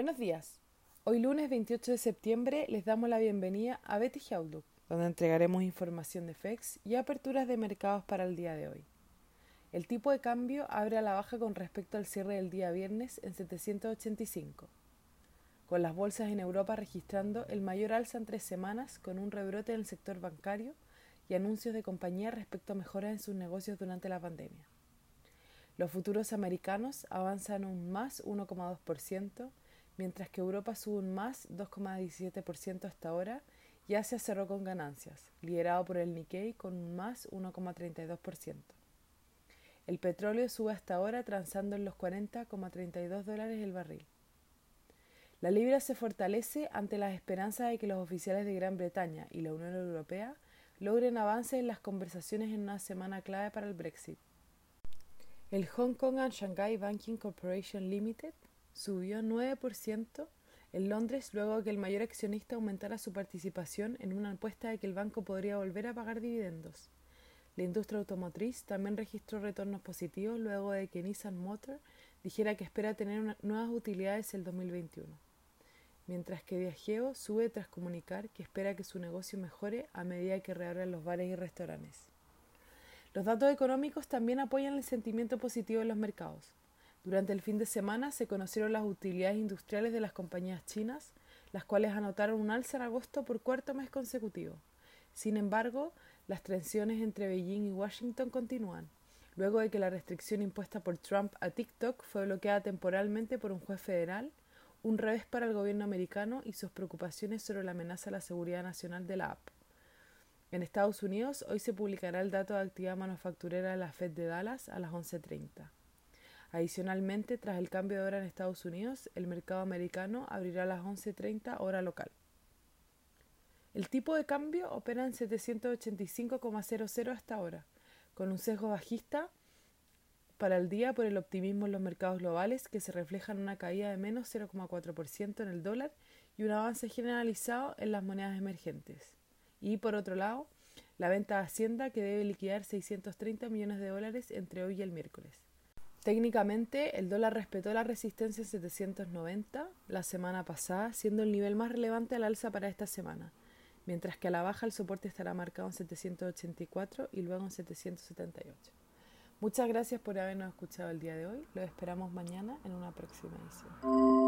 Buenos días. Hoy lunes 28 de septiembre les damos la bienvenida a Betty Outlook, donde entregaremos información de FEX y aperturas de mercados para el día de hoy. El tipo de cambio abre a la baja con respecto al cierre del día viernes en 785, con las bolsas en Europa registrando el mayor alza en tres semanas con un rebrote en el sector bancario y anuncios de compañías respecto a mejoras en sus negocios durante la pandemia. Los futuros americanos avanzan un más 1,2%, mientras que Europa sube un más 2,17% hasta ahora y Asia cerró con ganancias, liderado por el Nikkei con un más 1,32%. El petróleo sube hasta ahora transando en los 40,32 dólares el barril. La libra se fortalece ante las esperanzas de que los oficiales de Gran Bretaña y la Unión Europea logren avances en las conversaciones en una semana clave para el Brexit. El Hong Kong and Shanghai Banking Corporation Limited subió 9% en Londres luego de que el mayor accionista aumentara su participación en una apuesta de que el banco podría volver a pagar dividendos. La industria automotriz también registró retornos positivos luego de que Nissan Motor dijera que espera tener nuevas utilidades el 2021. Mientras que Diageo sube tras comunicar que espera que su negocio mejore a medida que reabran los bares y restaurantes. Los datos económicos también apoyan el sentimiento positivo en los mercados. Durante el fin de semana se conocieron las utilidades industriales de las compañías chinas, las cuales anotaron un alza en agosto por cuarto mes consecutivo. Sin embargo, las tensiones entre Beijing y Washington continúan, luego de que la restricción impuesta por Trump a TikTok fue bloqueada temporalmente por un juez federal, un revés para el gobierno americano y sus preocupaciones sobre la amenaza a la seguridad nacional de la app. En Estados Unidos, hoy se publicará el dato de actividad manufacturera de la Fed de Dallas a las 11.30. Adicionalmente, tras el cambio de hora en Estados Unidos, el mercado americano abrirá a las 11.30 hora local. El tipo de cambio opera en 785,00 hasta ahora, con un sesgo bajista para el día por el optimismo en los mercados globales que se refleja en una caída de menos 0,4% en el dólar y un avance generalizado en las monedas emergentes. Y por otro lado, la venta de Hacienda que debe liquidar 630 millones de dólares entre hoy y el miércoles. Técnicamente, el dólar respetó la resistencia en 790 la semana pasada, siendo el nivel más relevante al alza para esta semana, mientras que a la baja el soporte estará marcado en 784 y luego en 778. Muchas gracias por habernos escuchado el día de hoy. Lo esperamos mañana en una próxima edición.